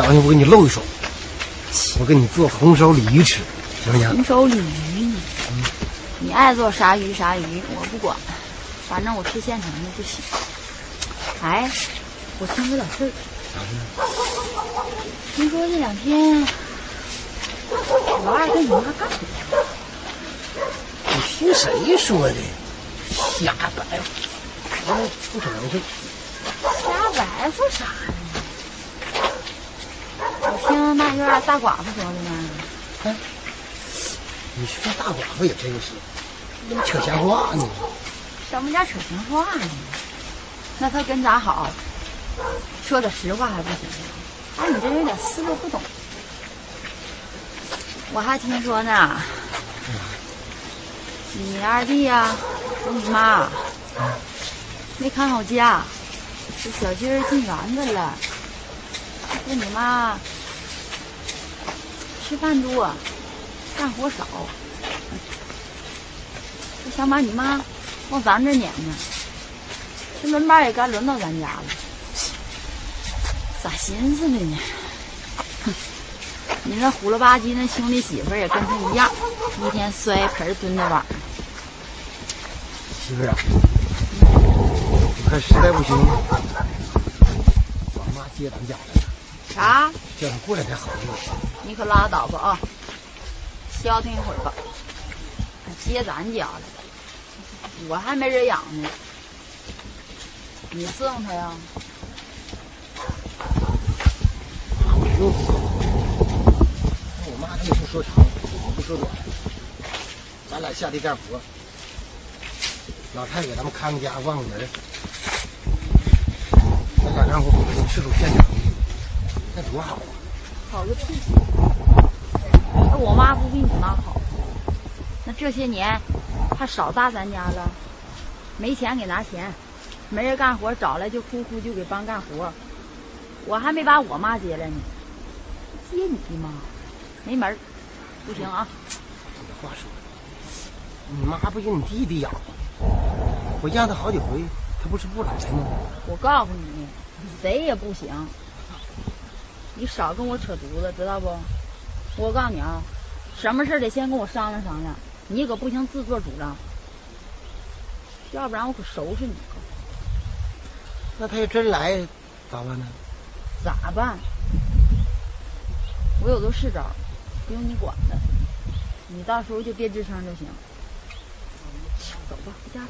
早上我给你露一手，我给你做红烧鲤鱼吃，行不行？红烧鲤鱼呢？你爱做啥鱼啥鱼，我不管，反正我吃现成的就行。哎，我听说点事儿，听说这两天老二跟你妈干起来了。你听谁说的？瞎白话，那不可能是。瞎白说啥呢？我听那院大寡妇说的呢。你说大寡妇也真是，你怎么扯闲话呢？什么叫扯闲话呢？那他跟咱好，说点实话还不行吗？哎，你这有点思路不懂。我还听说呢，你二弟呀、和你妈没看好家，这小鸡儿进园子了。说你妈吃饭多，干活少，就想把你妈往咱这撵呢。这轮班也该轮到咱家了，咋寻思的呢？哼，你那虎了吧唧那兄弟媳妇也跟他一样，一天摔盆蹲在碗。媳妇啊，我看实在不行，我妈接咱家来，啥？叫他过来才好呢。你可拉倒吧啊！消停一会儿吧。接咱家来了，我还没人养呢。你伺候他呀？我用不着。我妈她也不说长，也不说短，咱俩下地干活，老太太给咱们看个家，望个门儿，咱俩干活吃出现成的，那多好啊！好个屁！那我妈不比你妈好？那这些年，她少搭咱家了，没钱给拿钱，没人干活找来就哭哭就给帮干活。我还没把我妈接来呢，接你妈没门儿，不行啊！这话说的，你妈不有你弟弟养吗？我让他好几回，他不是不来吗？我告诉你，谁也不行。你少跟我扯犊子，知道不？我告诉你啊，什么事儿得先跟我商量商量，你可不行自作主张，要不然我可收拾你。那他要真来，咋办呢？咋办？我有个是招，不用你管的，你到时候就别吱声就行。走吧，回家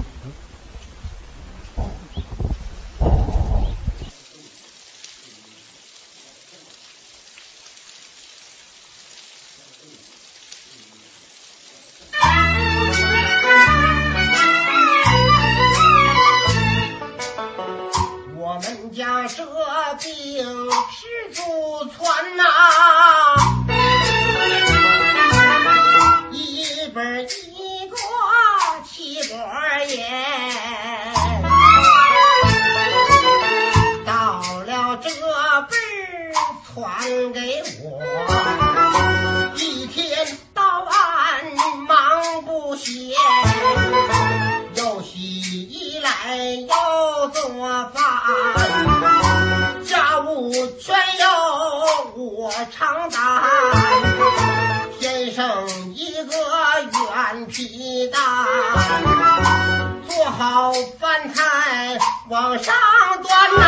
往上端呐、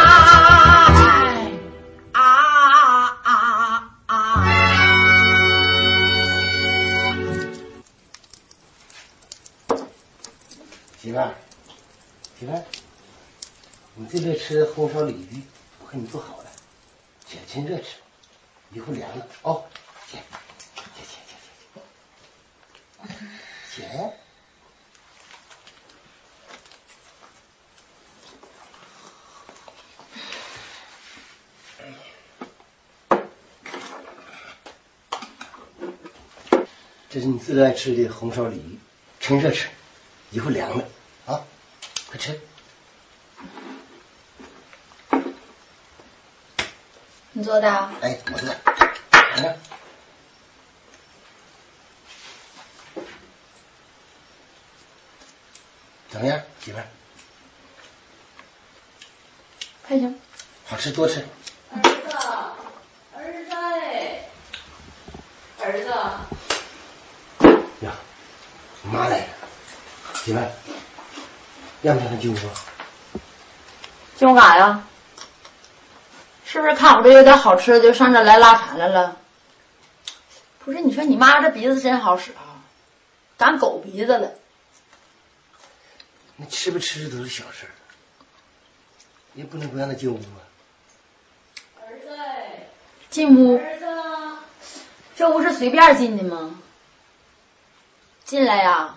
啊啊啊！媳妇儿，媳妇儿，你这边吃红烧鲤鱼，我给你做好了，姐趁热吃，一会凉了哦。这是你最爱吃的红烧鲤鱼，趁热吃，一会凉了啊，快吃。你做的？哎，我做的。尝尝。怎么样，媳妇儿？还行。好吃，多吃。儿子，儿子，儿子。呀，妈来了，媳妇，让不让他进屋？进屋干啥呀？是不是看我这有点好吃的，就上这来拉馋来了？不是，你说你妈这鼻子真好使啊，长狗鼻子了。那吃不吃都是小事儿，也不能不让他进屋啊。儿子，进屋。儿子，这屋是随便进的吗？进来呀，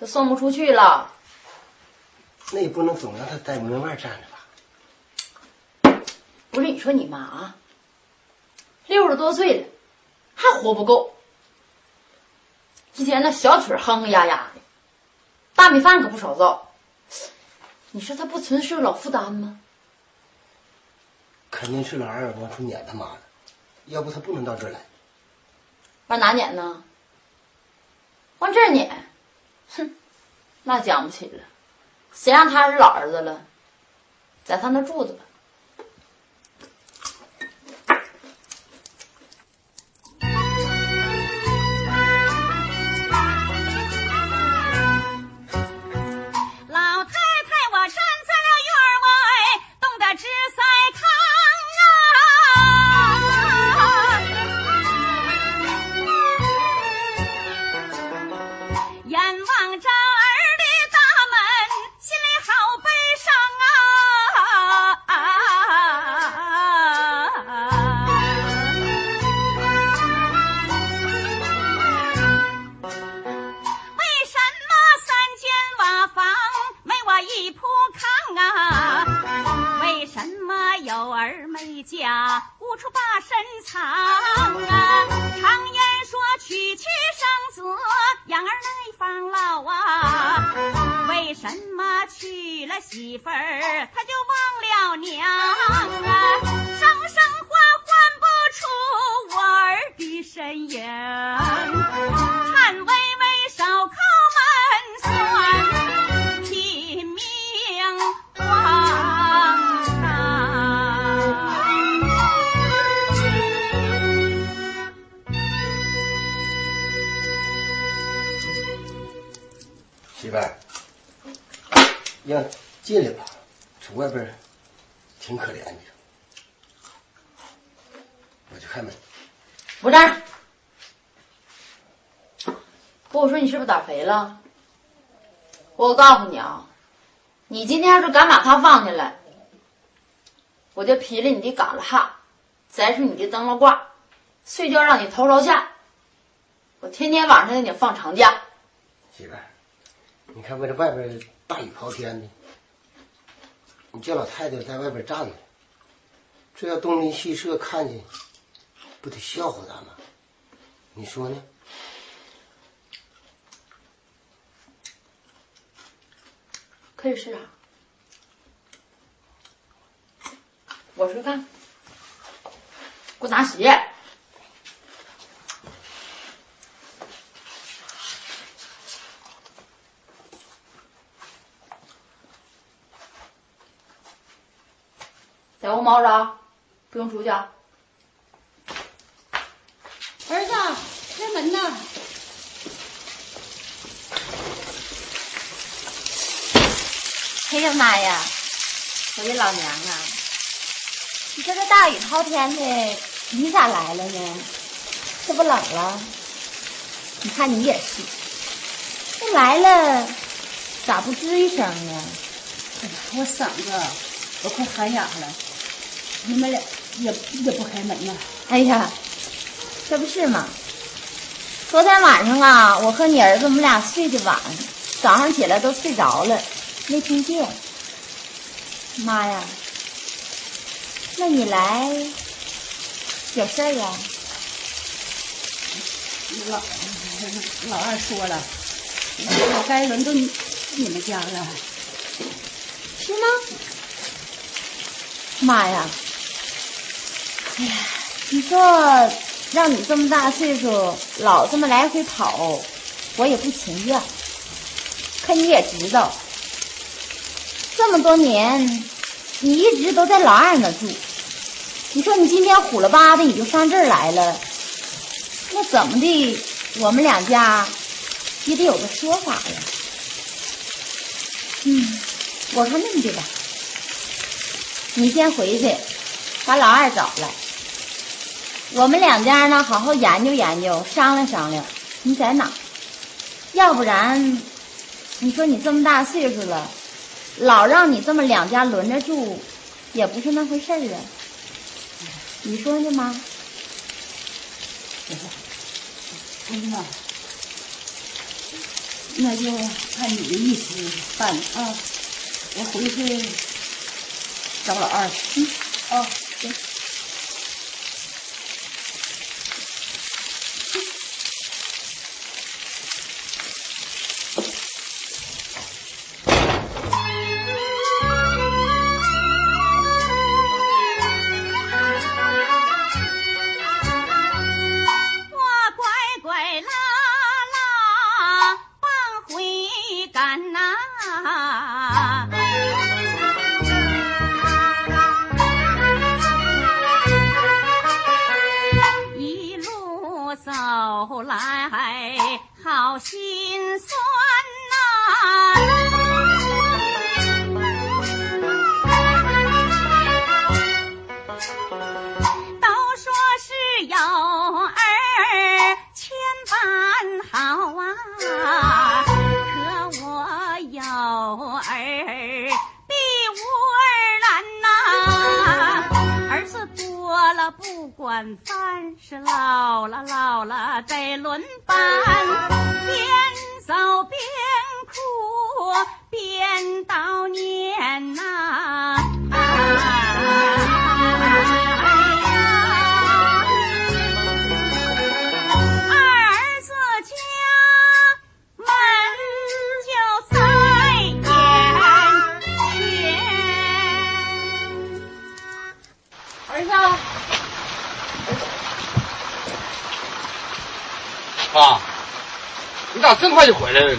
就送不出去了。那也不能总让他在门外站着吧？不是你说你妈啊，六十多岁了，还活不够，一天那小腿哼哼呀呀的，大米饭可不少造。你说他不纯是个老负担吗？肯定是老二往出撵他妈的，要不他不能到这儿来。往哪撵呢？往这儿撵，哼，那讲不起了。谁让他是老儿子了，在他那住着吧。什么娶了媳妇儿他就忘了娘啊？让进来吧，从外边挺可怜的。我去开门。不站。不，我说你是不是胆肥了？我告诉你啊，你今天要是敢把他放进来，我就劈了你的嘎啦哈，摘出你的灯笼挂，睡觉让你头朝下，我天天晚上让你放长假。媳妇，你看我这外边大雨滔天的，你叫老太太在外边站着，这要东邻西舍看见，不得笑话咱吗？你说呢？可以是啊，我说看，给我拿鞋。在屋猫着啊，不用出去啊。儿子，开门呐！哎呀妈呀！我的老娘啊！你说这大雨滔天的，你咋来了呢？这不冷了？你看你也是，这来了咋不吱一声呢？我嗓子我快喊哑了，你们俩也也不开门呐？哎呀，这不是吗？昨天晚上啊，我和你儿子我们俩睡得晚，早上起来都睡着了，没听见。妈呀！那你来有事儿啊？老老二说了，我该轮到你你们家了。是吗？妈呀！哎呀，你说让你这么大岁数老这么来回跑，我也不情愿。可你也知道，这么多年，你一直都在老二那住。你说你今天虎了吧的你就上这儿来了，那怎么的？我们两家也得有个说法呀。嗯，我看那么的吧，你先回去把老二找来，我们两家呢好好研究研究，商量商量，你在哪？要不然，你说你这么大岁数了，老让你这么两家轮着住，也不是那回事儿啊。你说呢，妈？那就看你的意思办啊。我回去找老二去。哦，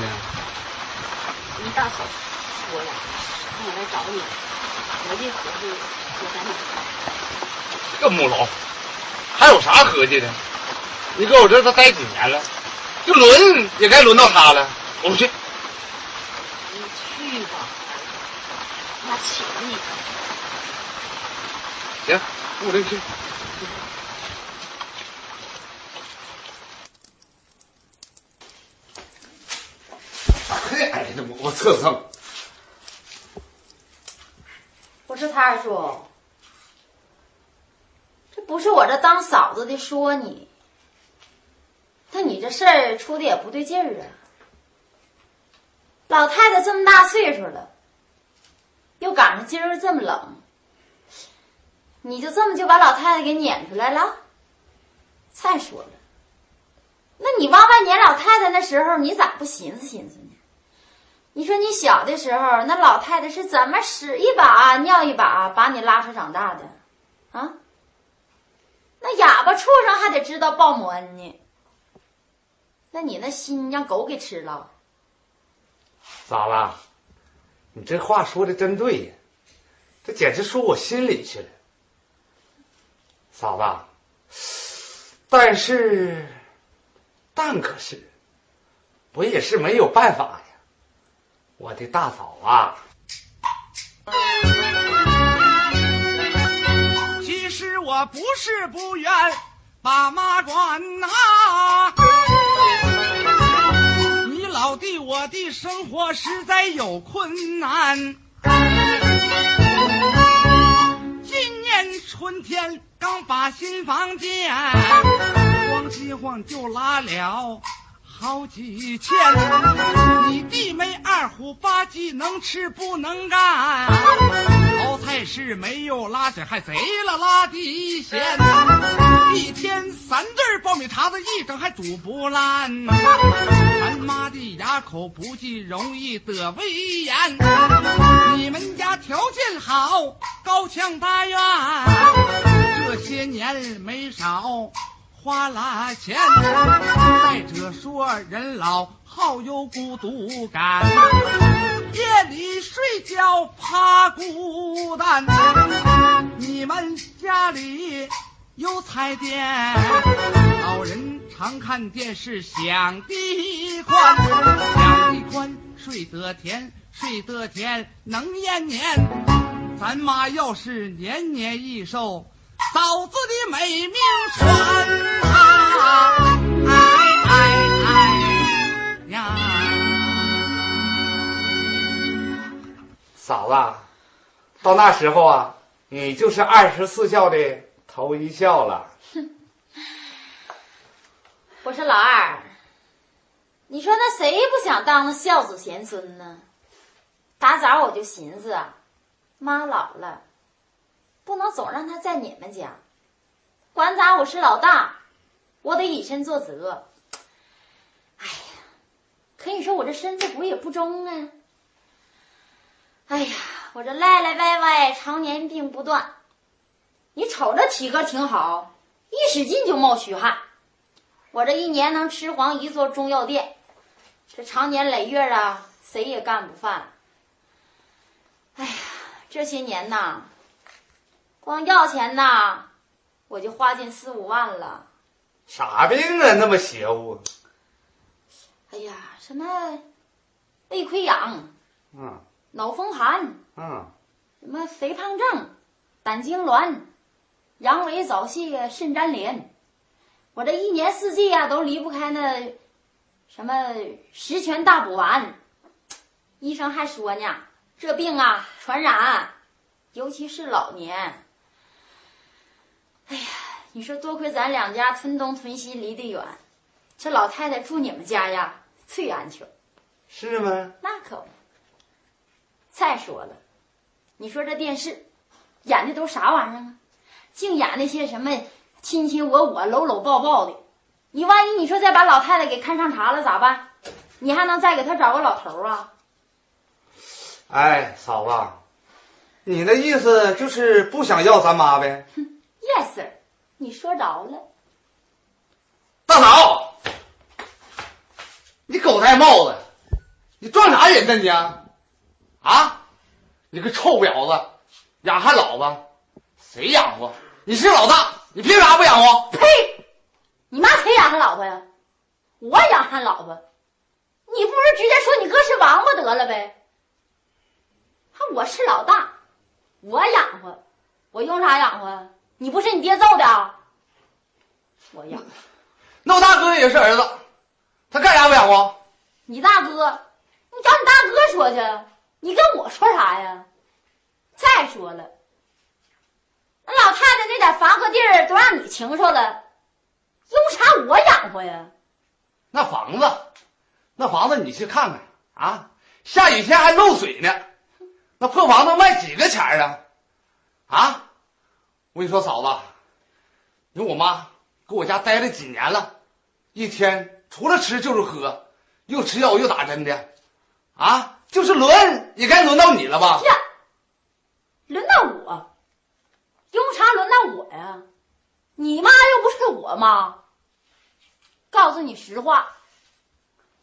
呢？你大嫂说了，让我来找你，合计合计我在哪？这母老，还有啥合计的？你搁我这儿都待几年了，就轮也该轮到他了。我不去，你去吧，妈请你。行，我这去。哎呀，我我侧蹭。不是他二叔，这不是我这当嫂子的说你，但你这事儿出的也不对劲儿啊。老太太这么大岁数了，又赶上今儿这么冷，你就这么就把老太太给撵出来了？再说了，那你往外撵老太太那时候，你咋不寻思寻思？你说你小的时候，那老太太是怎么屎一把尿一把把你拉扯长大的，啊？那哑巴畜生还得知道报母恩呢。那你那心让狗给吃了，嫂子，你这话说的真对呀，这简直说我心里去了。嫂子，但是，但可是，我也是没有办法。我的大嫂啊，其实我不是不愿把妈管呐、你老弟我的生活实在有困难。今年春天刚把新房建，晃几晃就拉了。好几千，你弟妹二虎八鸡，能吃不能干。熬菜是没有拉屎，还贼了拉地咸。一天三顿爆米碴子，一整还煮不烂。咱妈的牙口不济，容易得胃炎。你们家条件好，高墙大院，这些年没少。花了钱，再者说人老好有孤独感，夜里睡觉怕孤单。你们家里有彩电，老人常看电视想的宽，想的宽睡得甜，睡得甜能延年。咱妈要是年年益寿，嫂子的美名传啊！哎哎哎呀！嫂子，到那时候啊，你就是二十四孝的头一孝了。我说老二，你说那谁不想当那孝子贤孙呢？打早我就寻思啊，妈老了，不能总让他在你们家。管咋我是老大，我得以身作则。哎呀，可你说我这身子骨也不中啊。哎呀，我这赖赖歪歪，常年病不断。你瞅着体格挺好，一使劲就冒虚汗。我这一年能吃黄一座中药店，这长年累月啊，谁也干不饭。哎呀，这些年呐，光药钱呐，我就花进四五万了。啥病啊，那么邪乎？哎呀，什么胃溃疡、嗯脑风寒，嗯，什么肥胖症、胆痉挛、阳痿早泄、肾粘连，我这一年四季呀、都离不开那什么十全大补丸。医生还说呢，这病啊传染，尤其是老年。哎呀，你说多亏咱两家村东屯西离得远，这老太太住你们家呀最安全。是吗？那可不。再说了，你说这电视演的都啥玩意儿啊？净演那些什么亲亲我我、搂搂抱抱的。你万一你说再把老太太给看上茬了咋办？你还能再给她找个老头啊？哎，嫂子，你那意思就是不想要咱妈呗？Yes 你说着了。大嫂，你狗戴帽子，你撞啥人呢你啊？啊，你个臭婊子，养汉老子，谁养活？你是老大，你凭啥不养活？呸！你妈谁养他老婆呀？我养他老婆，你不如直接说你哥是王八得了呗。还我是老大，我养活，我用啥养活呀？你不是你爹揍的啊？我养的那我大哥也是儿子，他干啥不养活？你大哥，你找你大哥说去，你跟我说啥呀？再说了，那老太太那点房和地儿都让你清楚了，用啥我养活呀？那房子，那房子你去看看啊，下雨天还漏水呢，那破房子卖几个钱儿啊？啊，我跟你说，嫂子，你说我妈搁我家待了几年了，一天除了吃就是喝，又吃药又打针的，啊，就是轮也该轮到你了吧？呀，轮到我，用啥轮到我呀？你妈又不是我妈。告诉你实话，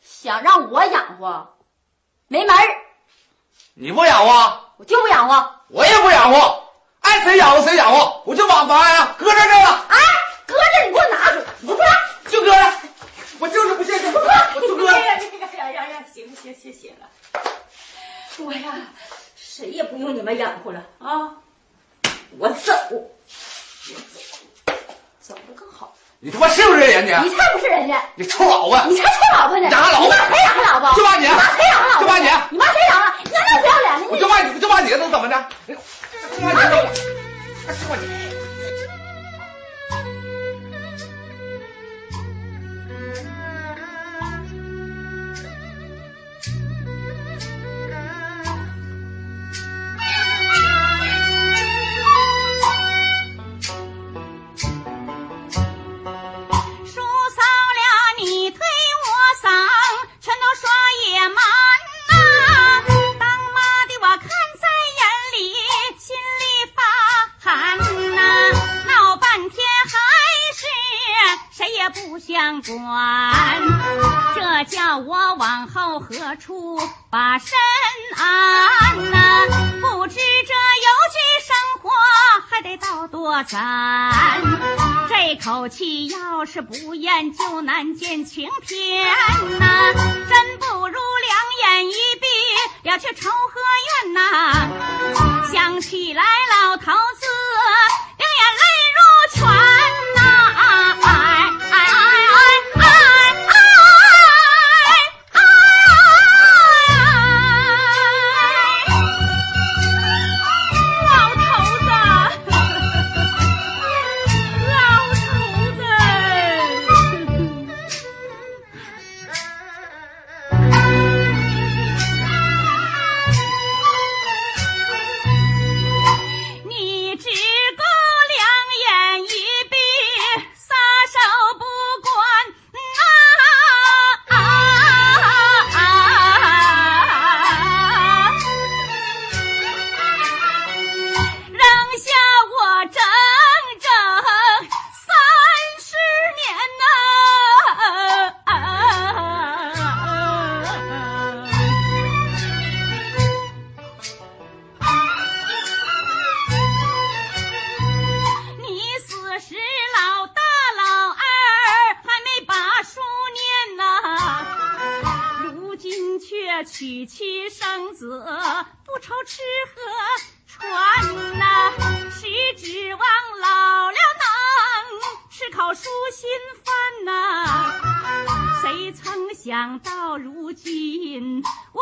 想让我养活，没门儿，你不养活，我就不养活。我也不养活，爱谁养活谁养活，我就把房呀搁这儿这了，哎，搁这你给我拿出来，你给我拿。就搁这，我就是不信，我就搁。哎呀呀呀呀！行行行行了，我呀，谁也不用你们养活了啊！我走，走的更好。你他妈是不是人家？你才不是人家，你臭老婆！你才臭老婆呢！养老婆你妈谁养的老婆？就骂你你妈谁养他老婆？就骂你你妈谁养了？你那么不要脸我就骂你，我就骂你，能怎么的？就骂你，就骂你。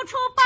出八。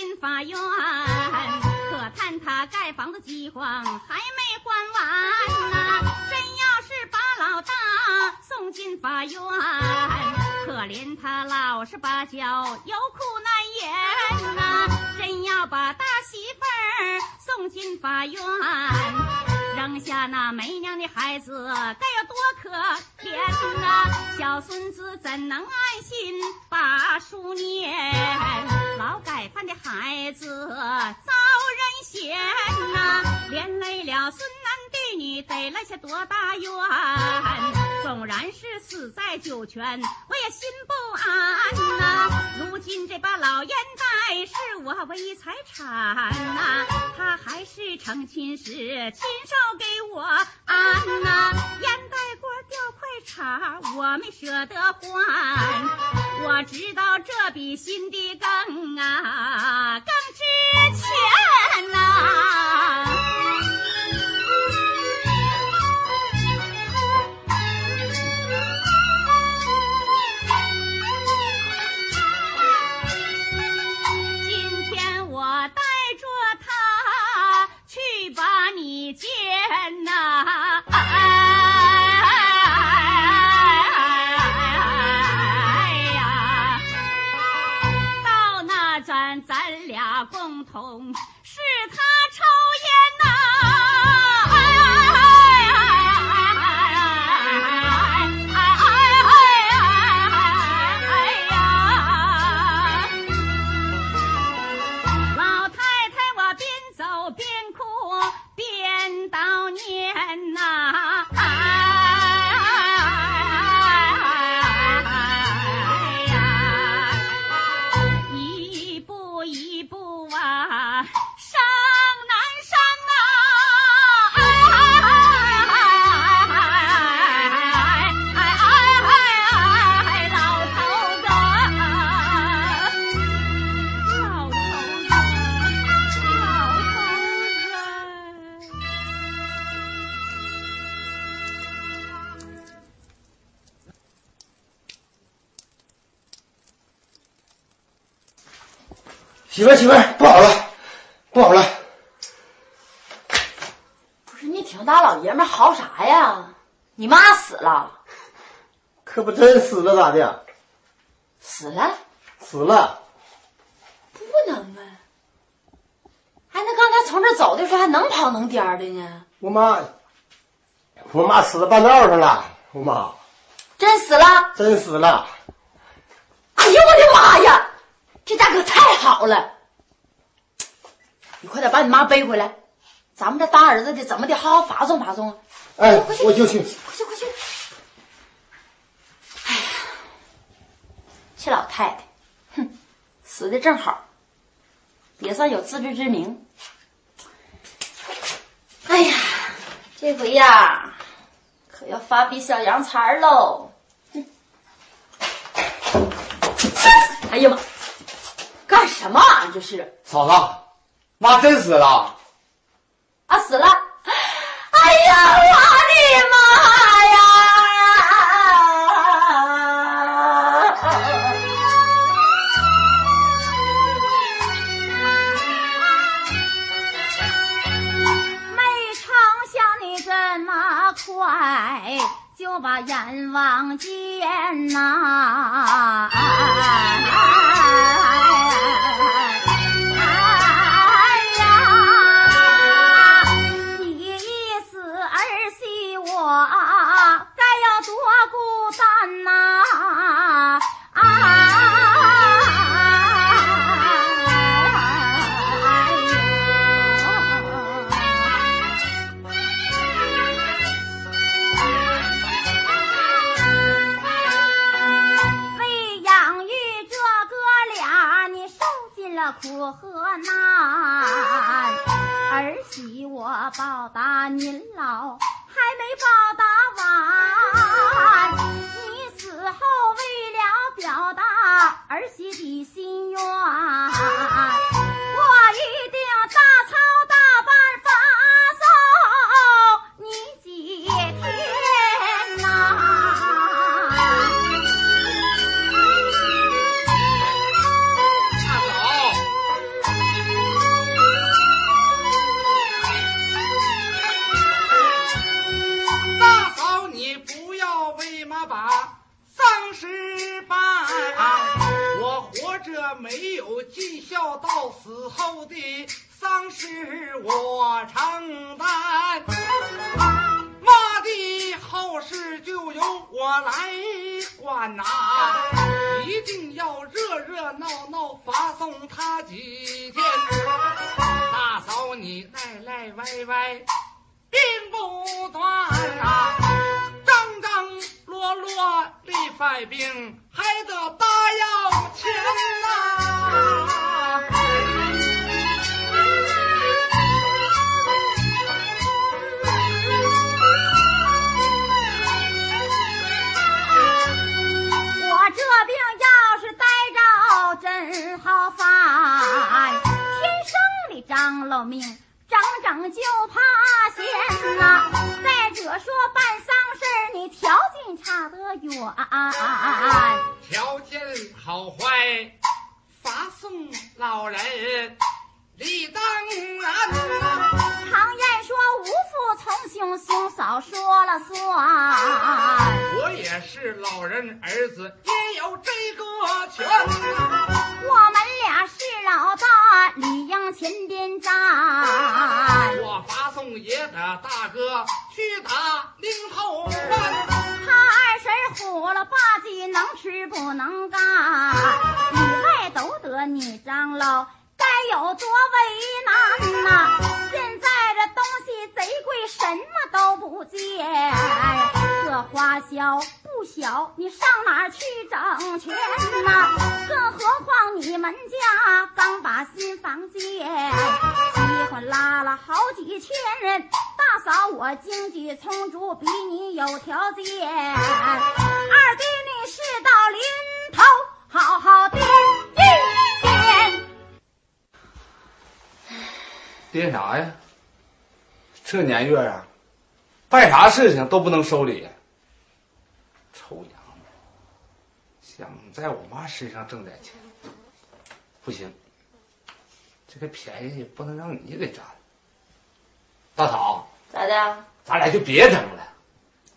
进法院，可叹他盖房子饥荒还没还完呐、真要是把老大送进法院，可怜他老实巴交有苦难言呐、真要把大媳妇儿送进法院。扔下那没娘的孩子，该有多可怜呐、小孙子怎能安心把书念？劳改犯的孩子遭人嫌呐、连累了孙男弟女，得了些多大冤？纵然是死在九泉，我也心不安。呐、如今这把老烟袋是我。唯一财产呐、他还是成亲时亲手给我。安呐、烟袋锅掉块茬，我没舍得换。我知道这比新的更啊更值钱呐、媳妇儿媳妇儿，不好了，不好了！不是你挺大老爷们嚎啥呀？你妈死了，可不真死了咋的？死了死了！不能啊！哎，那刚才从这走的时候还能跑能颠的呢，我妈，我妈死在半道上了。我妈真死了！真死了！哎呦我的妈呀！这大哥太好了！你快点把你妈背回来，咱们这当儿子的怎么得，好好发送发送啊！哎，我就去。快去快去！哎呀，这老太太，哼，死的正好，也算有自知之明。哎呀，这回呀，可要发笔小洋财喽！哼哎呀妈，干什么啊？这是嫂子，妈真死了。啊，死了！哎呀，我的妈呀！没成想你这么快就把阎王见呐、孤单呐、哎呦为养育这哥俩，你受尽了苦和难。儿媳我报答您老，还没报答完。后为了表达儿媳的心愿，我一定大操丧事我承担。妈的后事就由我来管呐、一定要热热闹闹发送他几天。大嫂，你赖赖歪歪并不断啊，张张罗罗立犯病，还得搭药钱呐、当了命，整整就怕闲呐、再者说办丧事你条件差得远，条件好坏，发送老人。理当然呐、常言说无父从兄，兄嫂说了算。我也是老人儿子，也有这个权、我们俩是老大，理应前边站。我发送爷的大哥去打领头官。他二婶虎了吧唧，能吃不能干，里外都得你张罗，该有多为难呐、现在这东西贼贵，什么都不见，这花销不小，你上哪儿去整钱呐、更何况你们家刚把新房建，喜欢拉了好几千人，大嫂我经济充足，比你有条件。二弟你事到临头，好好的爹啥呀？这年月啊，办啥事情都不能收礼。臭娘们，想在我妈身上挣点钱，不行，这个便宜不能让你给占了。大嫂，咋的？咱俩就别争了，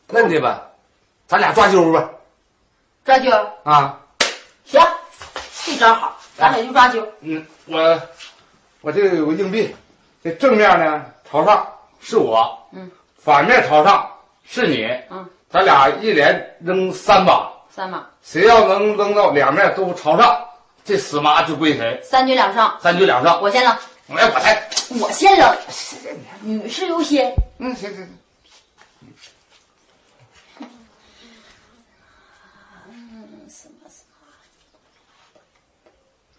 那的吧，咱俩抓阄吧。抓阄？啊，行，这招好，咱俩就抓阄。嗯，我我这个有个硬币，这正面呢朝上是我，嗯，反面朝上是你，嗯，咱俩一连扔三把，三把，谁要能扔到两面都朝上，这死妈就归谁，三局两胜。三局两胜。我先扔，来，我来。我先扔，女士优先。嗯，行行行。嗯，什么什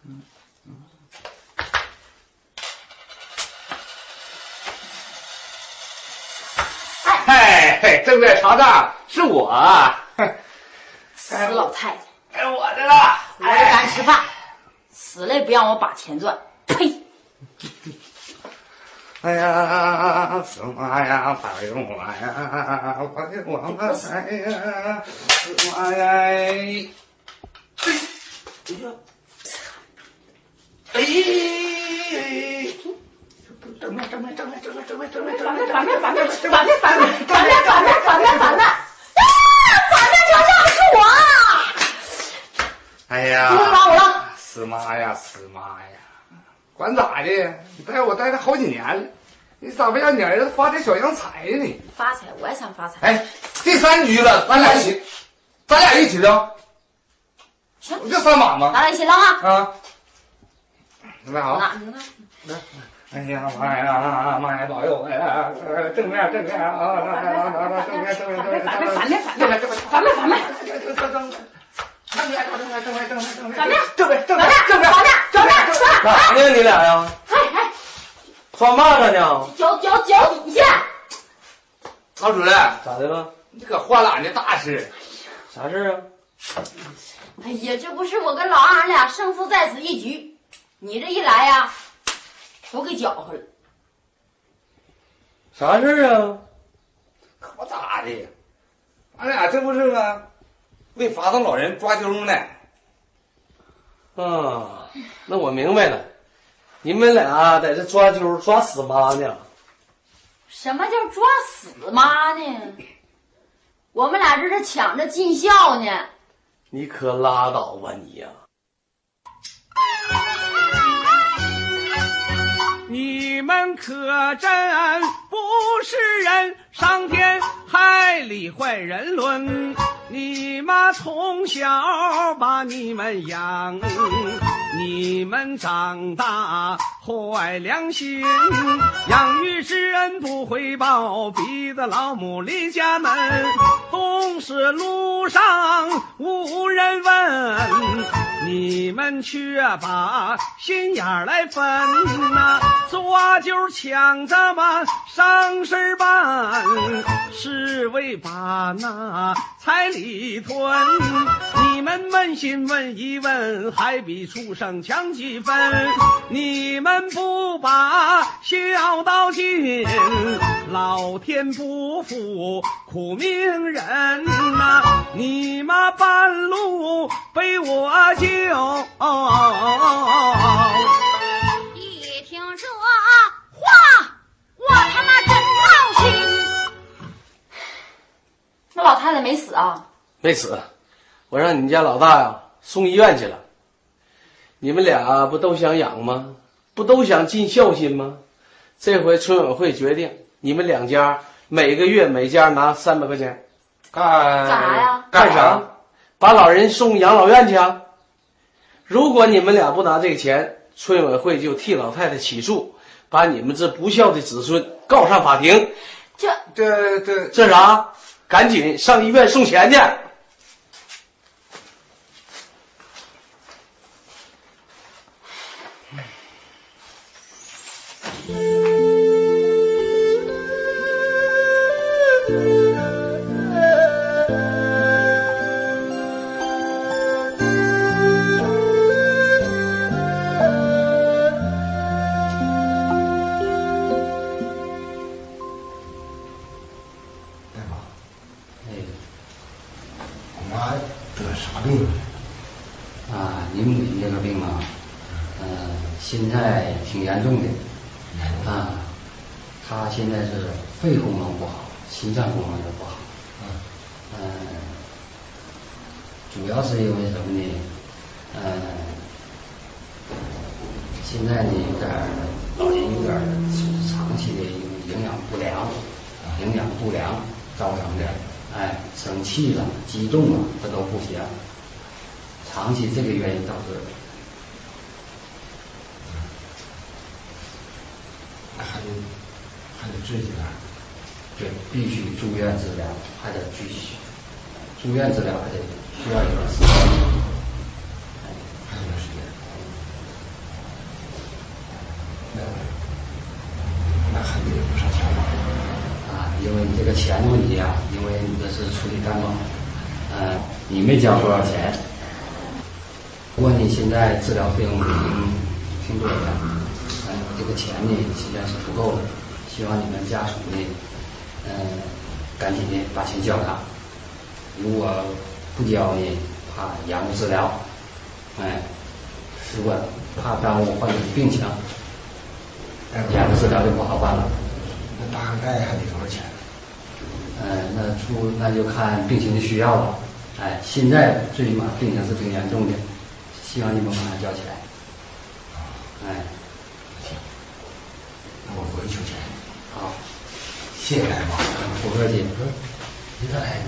么？正在查账是我，哼死老太太，该我的了。活着干吃饭，死了也不让我把钱赚。呸！哎呀，死妈呀，保佑我呀，保佑我嘛！哎呀，死妈呀！哎，正面正面正面正面正面正面反面反面反面反面反面反面反面反面反面啊！反面朝上是我，哎呀，不能把我扔。死妈呀，死妈呀！管咋的？你带我待了好几年了，你咋不让你儿子发点小洋财呢？发财，我也想发财。哎，第三局了，咱俩一起，咱俩一起扔，行，不就三把吗？咱俩一起扔啊！啊，准备好。哪呢？哎呀妈呀，妈呀，保佑我呀！正面正面啊，正面正面正面反面反面反面反面反面正面正面正面正面正面正面正面正面反面正面正面反面正面正面反面正面正面。干啥呢你俩呀？哎哎，穿嘛着呢？脚脚脚底下，老主任，咋的了？你可换了俺的大事。啥事啊？哎呀，这不是我跟老二俺俩胜负在此一局，你这一来呀，都给搅和了。啥事啊？可不咋的？俺俩这不是吗？为法当老人抓阄呢。啊，那我明白了，你们俩在这抓阄抓死妈呢？什么叫抓死妈呢？我们俩这是抢着尽孝呢。你可拉倒吧你呀、你们可真不是人，上天害理坏人伦。你妈从小把你们养，你们长大坏良心，养育之恩不回报，逼得老母离家门。东市路上无人问，你们却把心眼来分呐、抓阄抢着吧上身办，是为把那彩礼吞。你们扪心问一问，还比畜生强几分？你们不把孝道尽，老天不负苦命人呐、你妈半路被我救。一听这话，我他妈真闹心。那老太太没死啊？没死，我让你们家老大呀送医院去了。你们俩不都想养吗？不都想尽孝心吗？这回村委会决定，你们两家每个月每家拿三百块钱，干干啥呀？干啥？把老人送养老院去啊！如果你们俩不拿这个钱，村委会就替老太太起诉，把你们这不孝的子孙告上法庭。这这这这啥？赶紧上医院送钱去！病啊？啊，你母亲这个病啊，呃，嗯、现在挺严重的，啊，她现在是肺功能不好，心脏功能也不好，嗯、主要是因为什么呢？嗯、现在呢有点儿老人有点儿长期的营养不良，营养不良造成的，哎，生气了、激动了，这都不行。长期这个原因导致的。还得还得治几天。对，必须住院治疗，还得继续。住院治疗还得需要一段时间。还有段时间。那那还得不少钱吧？啊，因为你这个钱的问题啊，因为你这是处理感冒，呃，你没交多少钱，不过你现在治疗费用挺挺多的，嗯、这个钱呢实际上是不够的，希望你们家属呢，嗯、赶紧的把钱交上，如果不交呢，怕延误治疗，哎，如果怕耽误患者的病情，延误治疗就不好办了。那大概还得多少钱？呃，那出那就看病情的需要了。哎，现在最起码病情是挺严重的，希望你们把它交起来。哎，行，那我回去钱。好，谢谢大夫。不客气。你看来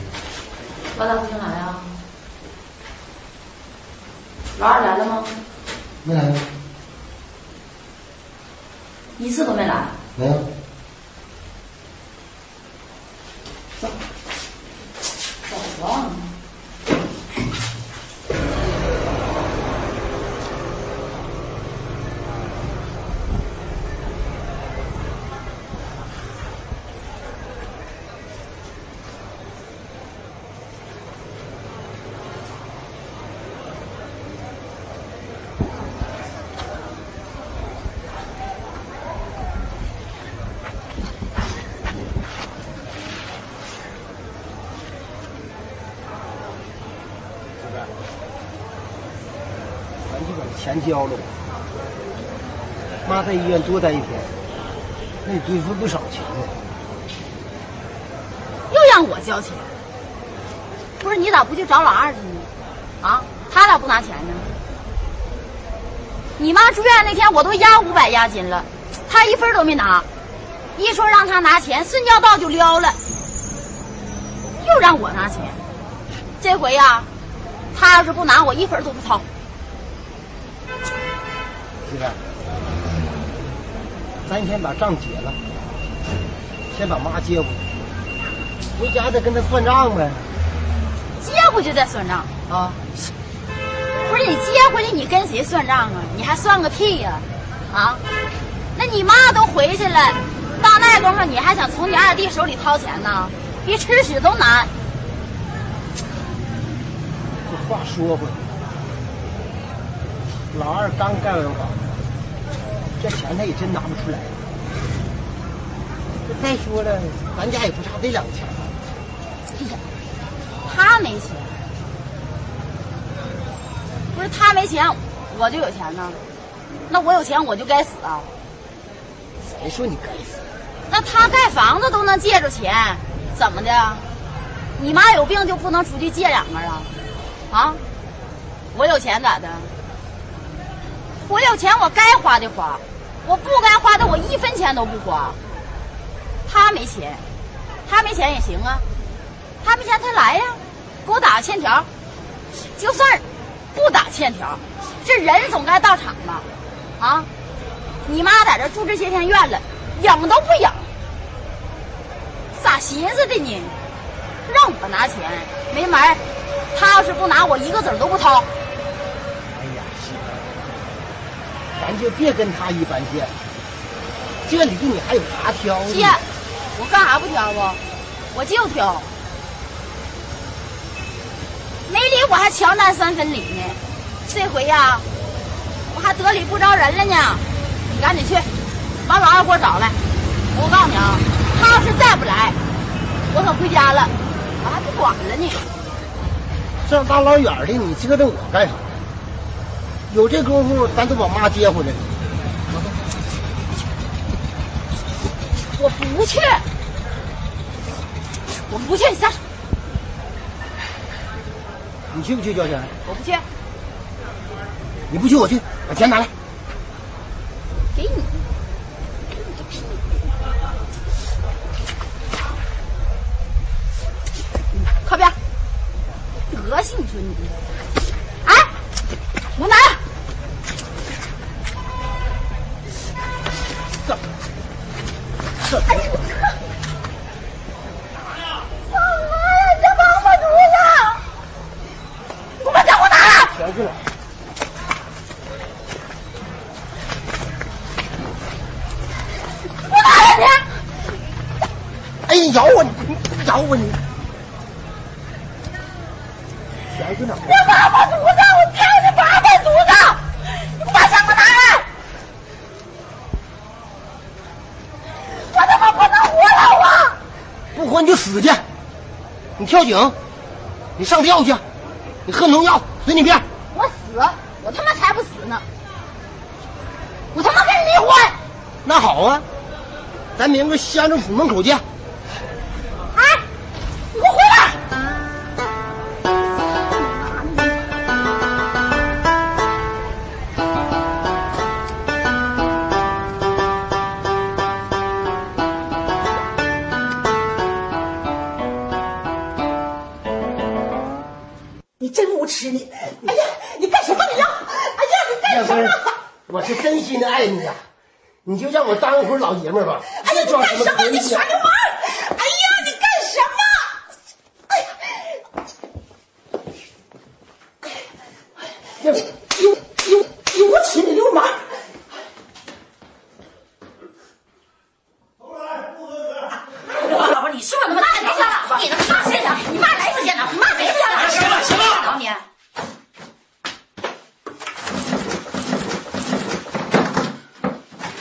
老大不进来啊？老二来了吗？没来吗？一次都没来。没有。交了。妈在医院多待一天，那得付不少钱呢。又让我交钱，不是你咋不去找老二去呢？啊，他咋不拿钱呢？你妈住院那天我都押五百押金了，他一分都没拿，一说让他拿钱，顺交道就撩了，又让我拿钱，这回呀，他要是不拿，我一分都不掏。媳妇儿，咱先把账结了，先把妈接回去，回家再跟他算账呗。接回去再算账啊？不是你接回去，你跟谁算账啊？你还算个屁呀、啊！那你妈都回去了，到那功夫你还想从你二弟手里掏钱呢？比吃屎都难。这话说回来，老二刚盖完房，这钱他也真拿不出来。再说了，咱家也不差这两个钱。哎呀，他没钱，不是他没钱，我就有钱呢。那我有钱我就该死啊？谁说你该死？那他盖房子都能借着钱，怎么的？你妈有病就不能出去借两个啊？啊？我有钱咋的？我有钱我该花的花，我不该花的我一分钱都不花。他没钱，他没钱也行啊，他没钱他来呀，给我打个欠条。就算不打欠条，这人总该到场吧？啊？你妈在这住这些天院了，养都不养，咋寻思的呢？让我拿钱没门儿，他要是不拿，我一个子儿都不掏。咱就别跟他一般见。这里你还有啥挑的？姐，我干啥不挑啊？我就挑。没理我还强占三分理呢，这回呀，我还得理不着人了呢。你赶紧去，把老二给我找来。我告诉你啊，他要是再不来，我可回家了，我还不管了呢。这大老远的，你折腾我干啥？有这功夫，咱都把妈接回来。我不去，我不去，你撒手，你去不去交钱？我不去，你不去，我去，把钱拿来。给你。靠边！德行，你说你！哎，我拿来。这哎呦我靠！干嘛呀？你这王八犊子！你把钱给我拿来！钱去了。我拿来钱！哎，咬我你，你咬我你！钱去哪儿这王八犊子！我操你王八犊子！你给我把钱给我拿来！我他妈不能活了我！不活你就死去！你跳井，你上吊去，你喝农药，随你便。我死，我他妈才不死呢！我他妈跟你离婚！那好啊，咱明个乡政府门口见。我当一会儿老爷们儿吧。哎呀，你干什么？你耍流氓！哎呀，你干什么？哎呀，这有有有无耻的流氓！老婆，你是不是他妈太没见了？你他妈谁呀？你妈来次见了，你妈没见了。行了行了，老你。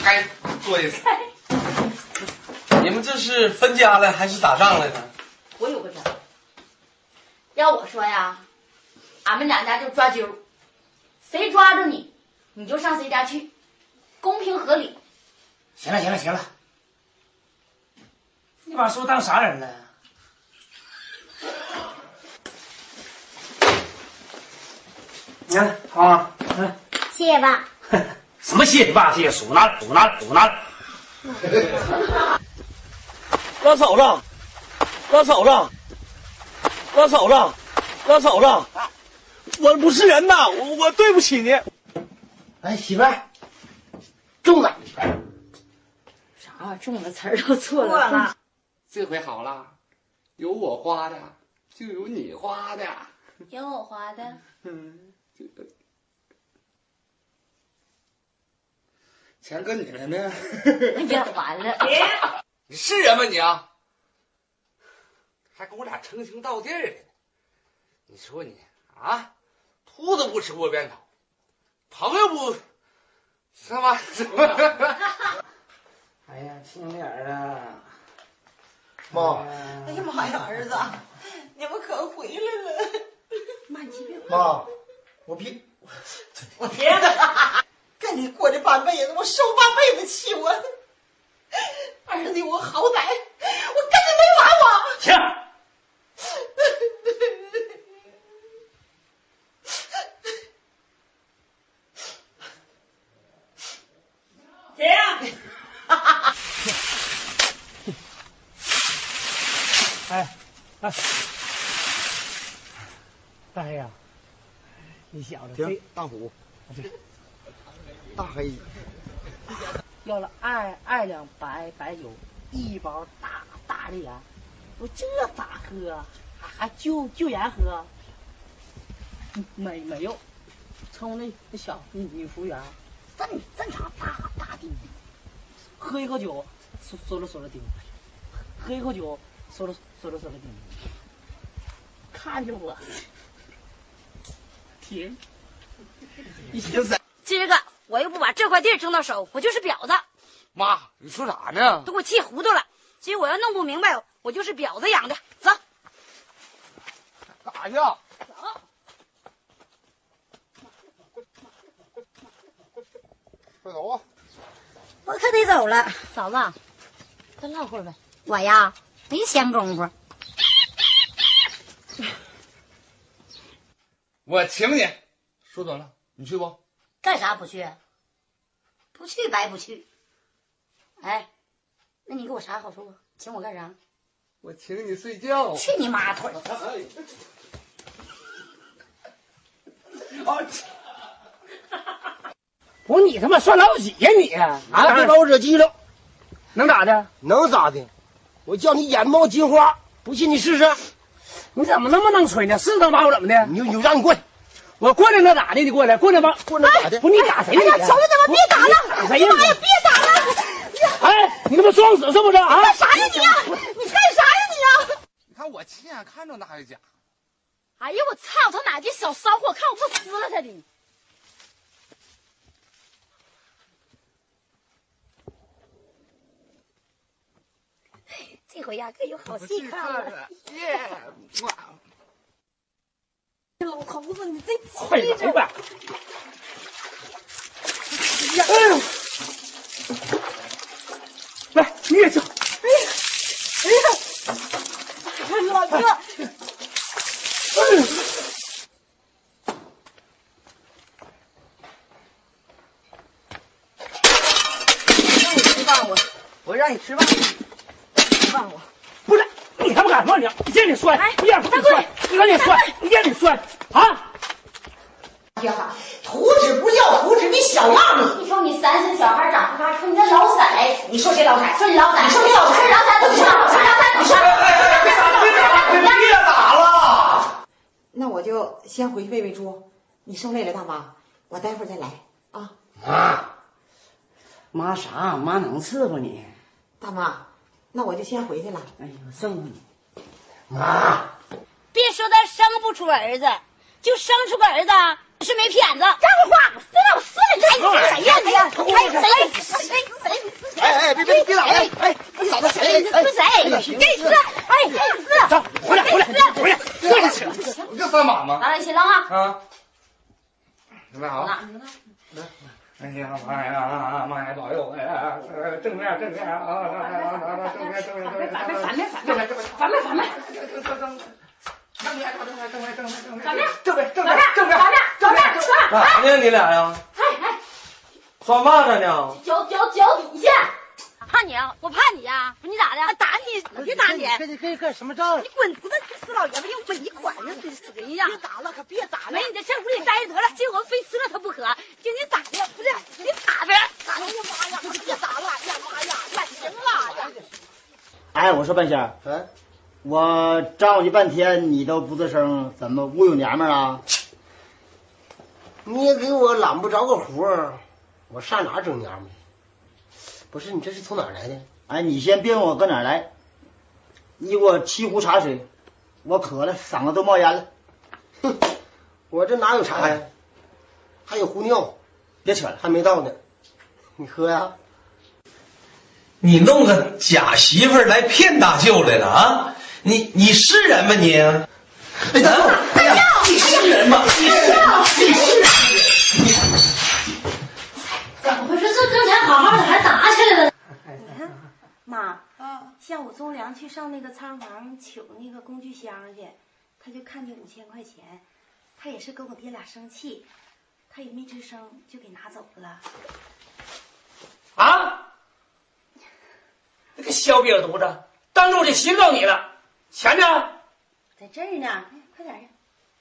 该做一次。你们家了还是打仗来的？我有个招，要我说呀，俺们两家就抓阄，谁抓住你，你就上谁家去，公平合理。行了行了行了，你把叔当啥人了？你看好谢谢爸。什么谢你爸，谢谢叔拿数拿数拿。老嫂子，老嫂子，老嫂子，老嫂子，我不是人呐，我我对不起你。哎，媳妇儿，中了。啥中了词儿都错错了，这回好了，有我花的，就有你花的。有我花的。嗯，这钱搁你那呢。哎呀，完了！你是人吗你啊？还跟我俩称兄道弟的呢？你说你啊，兔子不吃窝边草，朋友不什么什么？哎呀，亲点儿啊！妈，哎呀妈呀，儿子，你们可回来了！妈，你别妈，我别我天哪！跟你过这半辈子，我受半辈子气，我儿子，我好歹我跟你没完我。停！停！哎哎，大黑呀，你小子非大虎，大黑，要了二二两白白酒，一包大大的盐，我这咋喝？还还就就盐喝？没没有，冲那那小女女服务员，正正常大大滴，喝一口酒，嗦嗦了嗦了顶，喝一口酒，嗦了嗦了嗦了顶，看见我，停，你就是今儿个我又不把这块地儿争到手，我就是婊子，妈，你说啥呢？都给我气糊涂了。今儿我要弄不明白，我就是婊子养的。走，干啥去？走快走啊！我可得走了。嫂子，再唠会儿呗。我呀，没闲工夫。我请你，说准了，你去不？干啥不去？不去白不去。哎，那你给我啥好处啊？请我干啥？我请你睡觉。去你妈腿！不是你他妈算老几呀你？啊，别把我惹急了，能咋的？能咋的？我叫你眼冒金花，不信你试试。你怎么那么能吹呢？是能把我怎么的？你你让你过来，我过来那咋的？你过来，过来吧，过来咋的？不，你打谁呀？哎呀，求求你们别打了！打谁呀？妈呀，别打了！哎，你他妈装死是不是啊？干啥呀你呀？你干啥呀你呀？你看我亲眼看着那还假？哎呀，我操他奶的小骚货，看我不撕了他的！这回呀，可有好戏看了。耶！哇！老头子，你这快气质！来吧！呀，哎呦，来你也叫。哎呀，哎呀，老哥，哎呦，让你吃饭我，我让你吃饭，吃饭我。敢说你？你让你摔，你让你摔，你让你摔，你让你摔啊！呀，图纸不要图纸，你小样你！你瞅你三岁小孩长不大，瞅你那老色你说谁老彩？说你老色，你说谁老彩？是老色，怎么说？是老色，你说？别打，别打，别打了！那我就先回去喂喂猪。你受累了，大妈，我待会儿再来啊。妈，妈啥？妈能伺候你？大妈，那我就先回去了。哎呦，伺候你。妈，别说他生不出儿子，就生出个儿子是没骗子。张话，死老死了！哎，谁呀你呀？哎，谁？谁谁？哎哎，别别别打了！哎，你嫂子谁？是谁？这是哎，这是走，回来回来回来，这就行。你这三把吗？拿来新郎啊！啊！准备好了。拿哎呀妈呀妈呀保佑！哎呀，正面正面啊！正面正面正面反面反面反面反面反面。正面正面正面正面正面反面正面正反面面正面反面正面正面！干啥呢？你俩呀？哎哎，抓蚂蚱呢？脚脚脚底下！怕你啊？我怕你呀？你咋的？打你！我别打你！跟你跟你干什么仗？你滚！犊子死老爷们又没管呀，真是个样！别打了，可别打了！没你在这屋里待着得了，今我非吃了他不可！就你咋的，不是你打呗！哎呀妈呀，别打了！哎呀妈呀，呀行了呀！哎，我说半仙儿，嗯，我招你半天你都不吱声，怎么侮辱娘们儿啊？你也给我揽不着个活儿，我上哪整娘们儿？不是你这是从哪儿来的？哎，你先别问我搁哪儿来，你给我沏壶茶水，我渴了，嗓子都冒烟了。哼，我这哪有茶呀？还有壶尿，别扯了，还没到呢。你喝呀？你弄个假媳妇儿来骗大舅来了啊？你你是人吗你？哎呀，哎呀，你是人吗？你是你是人？怎么回事？这挣钱好好的还打妈，下午宗良去上那个仓房取那个工具箱去，他就看见五千块钱，他也是跟我爹俩生气，他也没吱声，就给拿走了。啊！那个小瘪犊子，当着我的媳妇告你了，钱呢？在这儿呢，快点儿，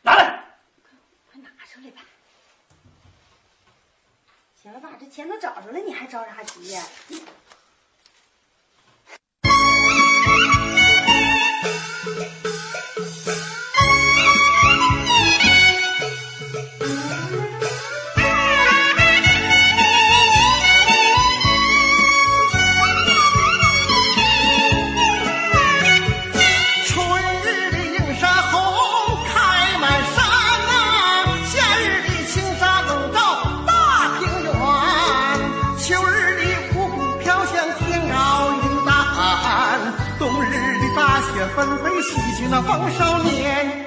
拿来！快拿出来吧。行了吧，这钱都找着了，你还着啥急呀？春喜庆那风少年。